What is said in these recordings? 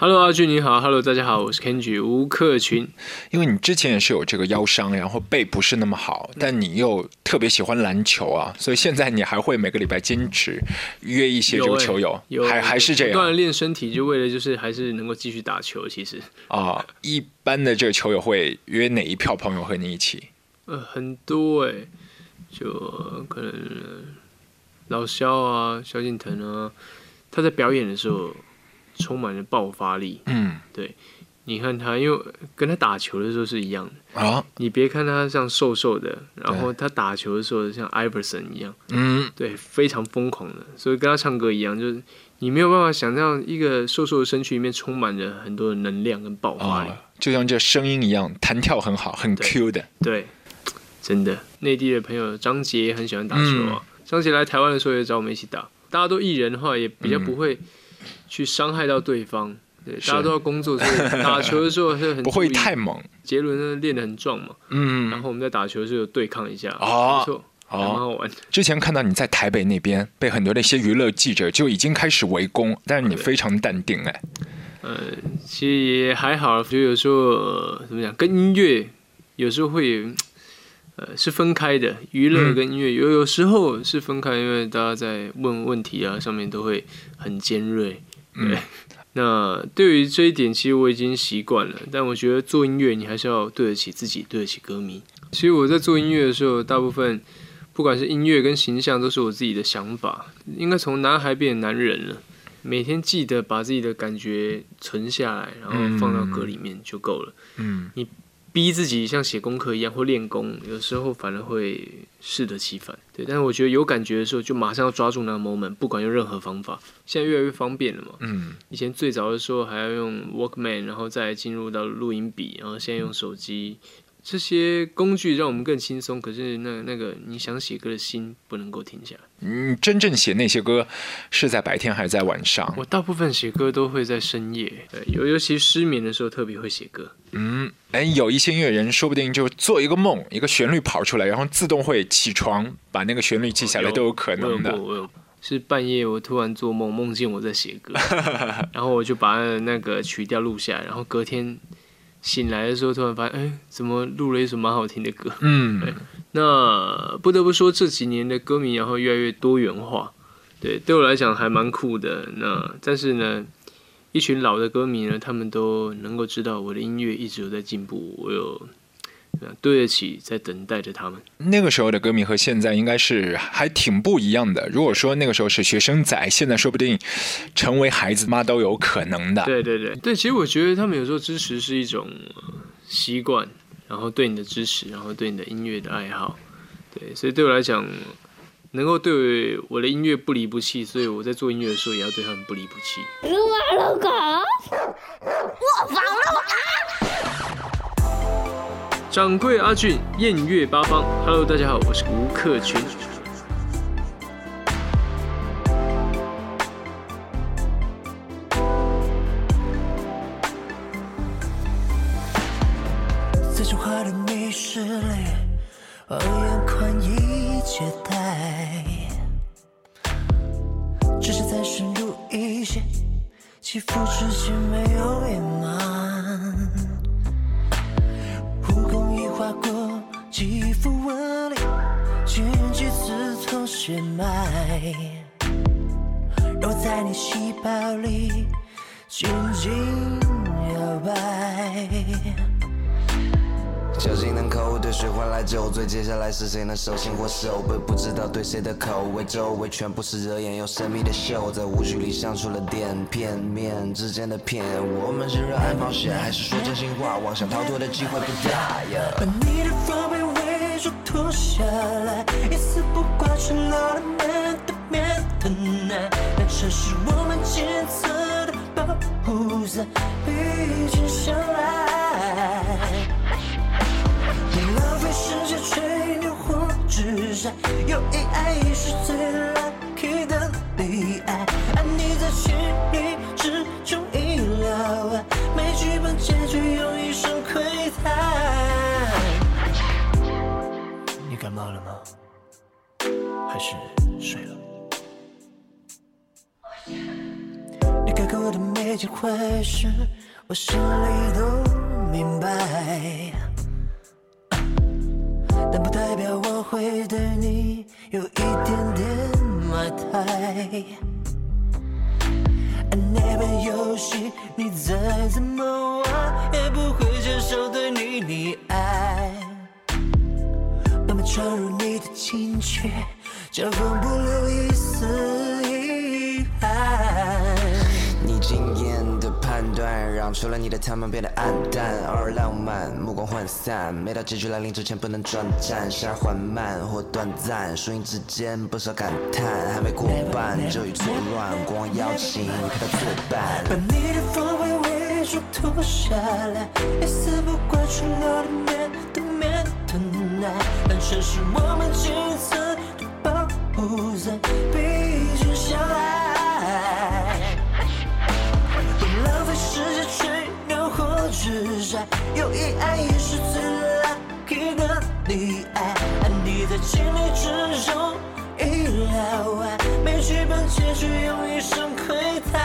Hello，阿俊你好，Hello，大家好，我是 Kenji 吴克群。因为你之前也是有这个腰伤，然后背不是那么好，但你又特别喜欢篮球啊，所以现在你还会每个礼拜坚持约一些这个球友，有还还是这样锻炼身体，就为了就是还是能够继续打球。其实啊，一般的这个球友会约哪一票朋友和你一起？呃，很多哎，就可能老肖啊，萧敬腾啊，他在表演的时候。充满了爆发力，嗯，对，你看他，因为跟他打球的时候是一样的啊。你别看他像瘦瘦的，然后他打球的时候像 Iverson 一样，嗯，对，非常疯狂的。所以跟他唱歌一样，就是你没有办法想象一个瘦瘦的身躯里面充满着很多的能量跟爆发力，就像这声音一样，弹跳很好，很 Q 的。对，真的。内地的朋友张杰也很喜欢打球啊，张杰来台湾的时候也找我们一起打。大家都艺人的话，也比较不会。去伤害到对方，对，大家都要工作，所以打球的时候是很 不会太猛。杰伦呢练得很壮嘛，嗯，然后我们在打球的时候对抗一下，没错，蛮好玩。之前看到你在台北那边被很多的一些娱乐记者就已经开始围攻，但是你非常淡定哎。呃，其实也还好，就有时候怎么讲，跟音乐有时候会呃是分开的，娱乐跟音乐有有时候是分开，因为大家在问问题啊上面都会很尖锐。对，那对于这一点，其实我已经习惯了。但我觉得做音乐，你还是要对得起自己，对得起歌迷。其实我在做音乐的时候，大部分不管是音乐跟形象，都是我自己的想法。应该从男孩变男人了，每天记得把自己的感觉存下来，然后放到歌里面就够了。嗯，你。逼自己像写功课一样或练功，有时候反而会适得其反。对，但是我觉得有感觉的时候，就马上要抓住那个 moment，不管用任何方法。现在越来越方便了嘛。嗯。以前最早的时候还要用 Walkman，然后再进入到录音笔，然后现在用手机。这些工具让我们更轻松，可是那那个你想写歌的心不能够停下来。嗯，真正写那些歌是在白天还是在晚上？我大部分写歌都会在深夜，对，尤尤其失眠的时候特别会写歌。嗯，哎，有一些音乐人说不定就做一个梦，一个旋律跑出来，然后自动会起床把那个旋律记下来，都有可能的。是半夜我突然做梦，梦见我在写歌，然后我就把那个曲调录下来，然后隔天。醒来的时候，突然发现，哎，怎么录了一首蛮好听的歌？嗯，那不得不说，这几年的歌迷然后越来越多元化，对，对我来讲还蛮酷的。那但是呢，一群老的歌迷呢，他们都能够知道我的音乐一直有在进步，我有。对得起在等待着他们。那个时候的歌迷和现在应该是还挺不一样的。如果说那个时候是学生仔，现在说不定成为孩子妈都有可能的。对对对对，其实我觉得他们有时候支持是一种习惯，然后对你的支持，然后对你的音乐的爱好。对，所以对我来讲，能够对我的音乐不离不弃，所以我在做音乐的时候也要对他们不离不弃。我防了我。掌柜阿俊，宴乐八方。Hello，大家好，我是吴克群。在你细胞里紧紧摇摆。酒精能口对水换来酒醉，接下来是谁能手心或手背？不知道对谁的口味，周围全部是惹眼又神秘的秀，在误区里像出了点片面之间的片。我们是热爱冒险，还是说真心话？妄想逃脱的机会不大呀。把你的防备伪装脱下来，一丝不挂，赤裸的面对面的难。这是我们检测的保护伞，毕竟相爱。别浪费时间吹牛或纸上，有一爱是最 lucky 的恋爱。爱你在千里之中意料外，没剧本结局用一生窥探。你感冒了吗？还是过的每件坏事，我心里都明白。但不代表我会对你有一点点埋汰。那本游戏你再怎么玩，也不会接受对你溺爱。慢慢闯入你的情绪，交锋不留一丝遗憾。经验的判断，让除了你的他们变得暗淡，偶尔浪漫，目光涣散。每到结局来临之前不能转战，时而缓慢或短暂，输赢之间不少感叹。还没过半就已错乱，国王邀请陪他作伴。把你的防卫伪装脱下来，一丝不挂出了的面对面的等待，但却是我们仅存的保护伞，毕竟相爱。惑之战，有一爱也是最 lucky 的溺爱，你在情理之中意料外，没剧本结局用一生窥探，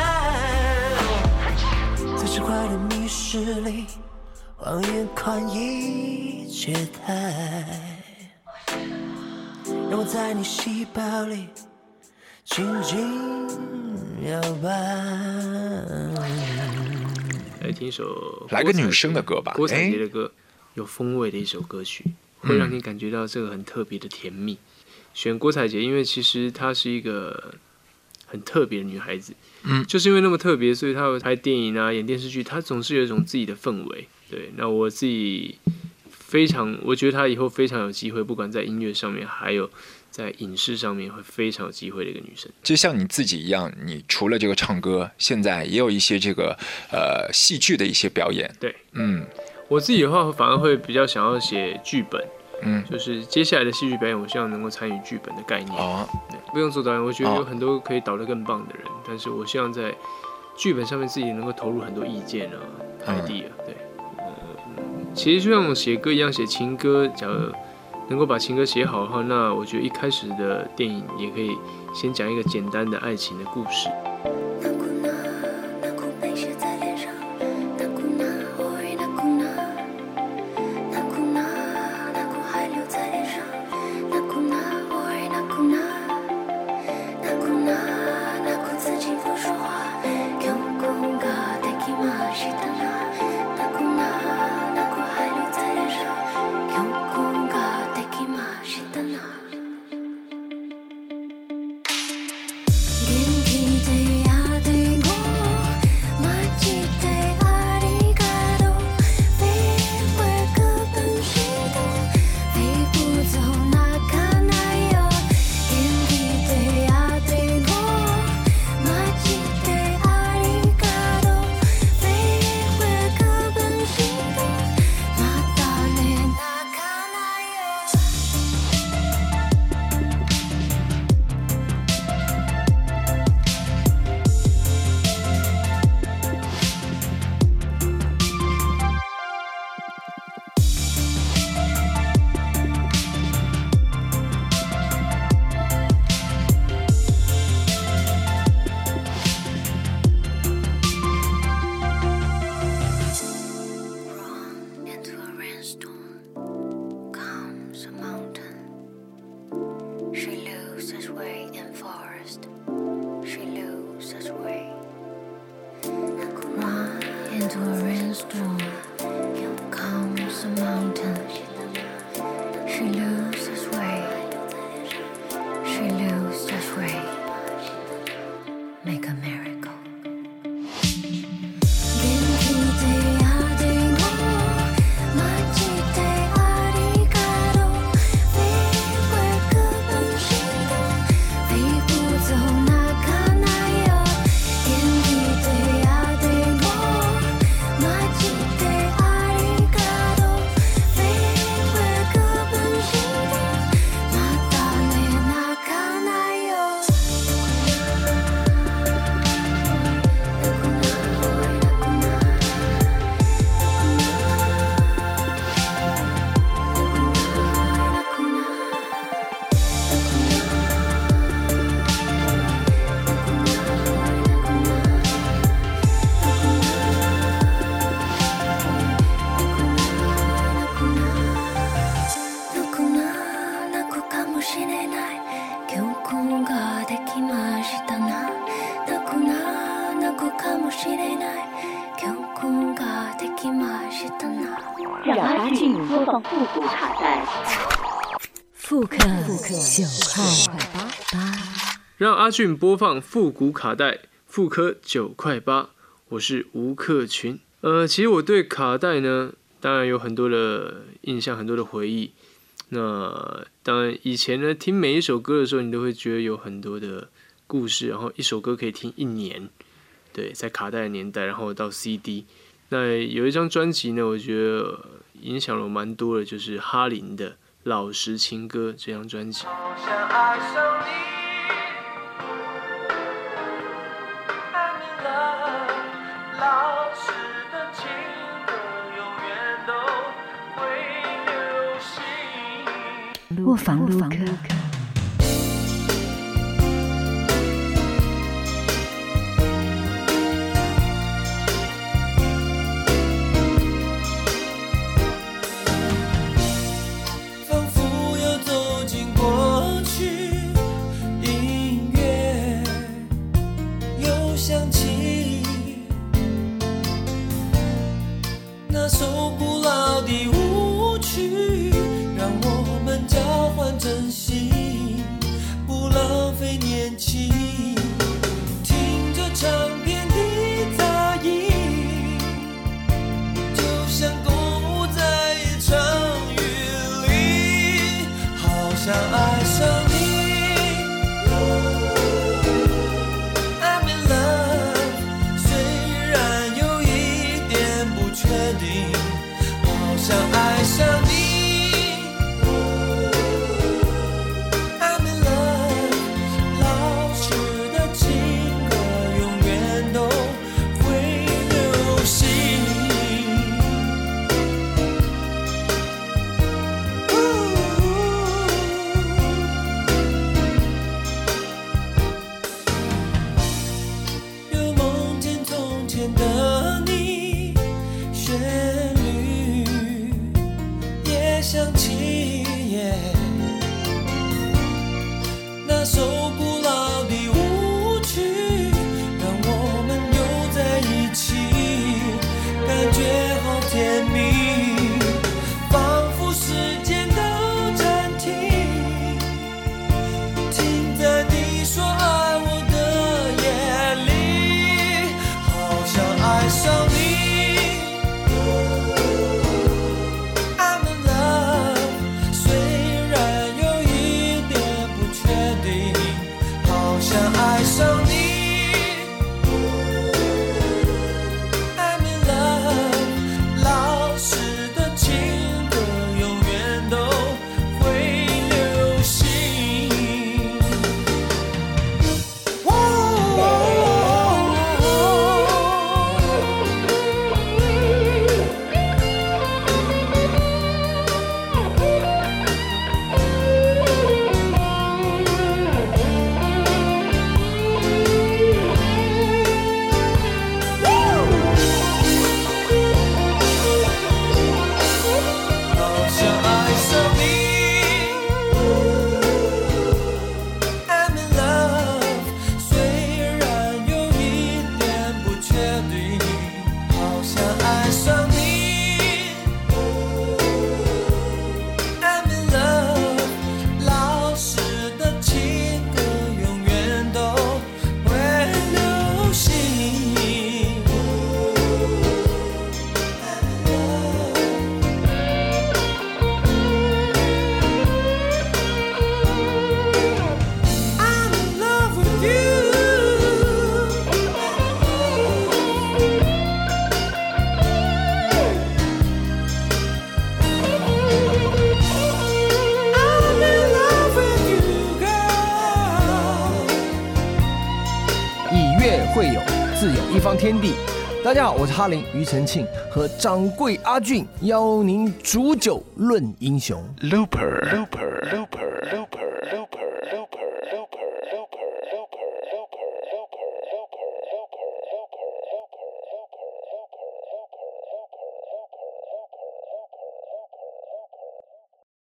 在这块的密室里，谎言宽衣解带，让我在你细胞里静静摇摆。来听一首来个女生的歌吧郭采洁哎的歌，有风味的一首歌曲，会让你感觉到这个很特别的甜蜜。选郭采洁，因为其实她是一个很特别的女孩子，嗯就是因为那么特别，所以她会拍电影啊、演电视剧，她总是有一种自己的氛围。对，那我自己非常，我觉得她以后非常有机会，不管在音乐上面，还有在影视上面，会非常有机会的一个女生。就像你自己一样，你除了这个唱歌，现在也有一些这个呃戏剧的一些表演。对，嗯我自己的话，反而会比较想要写剧本。嗯，就是接下来的戏剧表演，我希望能够参与剧本的概念。哦，对，不用做导演，我觉得哦有很多可以导得更棒的人，但是我希望在剧本上面自己能够投入很多意见啊、嗯 idea。对，嗯，其实就像我写歌一样，写情歌，假如能够把情歌写好的话，那我觉得一开始的电影也可以先讲一个简单的爱情的故事。Into a rainstorm comes a mountain. 复古卡带。复刻九块八，让阿俊播放复古卡带，复刻九块八。我是吴克群。呃，其实我对卡带呢，当然有很多的印象，很多的回忆。那当然，以前呢，听每一首歌的时候，你都会觉得有很多的故事，然后一首歌可以听一年。对，在卡带的年代，然后到 CD。那有一张专辑呢，我觉得影响了我蛮多的，就是哈林的《老实情歌》这张专辑。好像爱上自有一方天地。大家好，我是哈林庾澄庆，和掌柜阿俊邀您煮酒论英雄。Looper Looper Looper。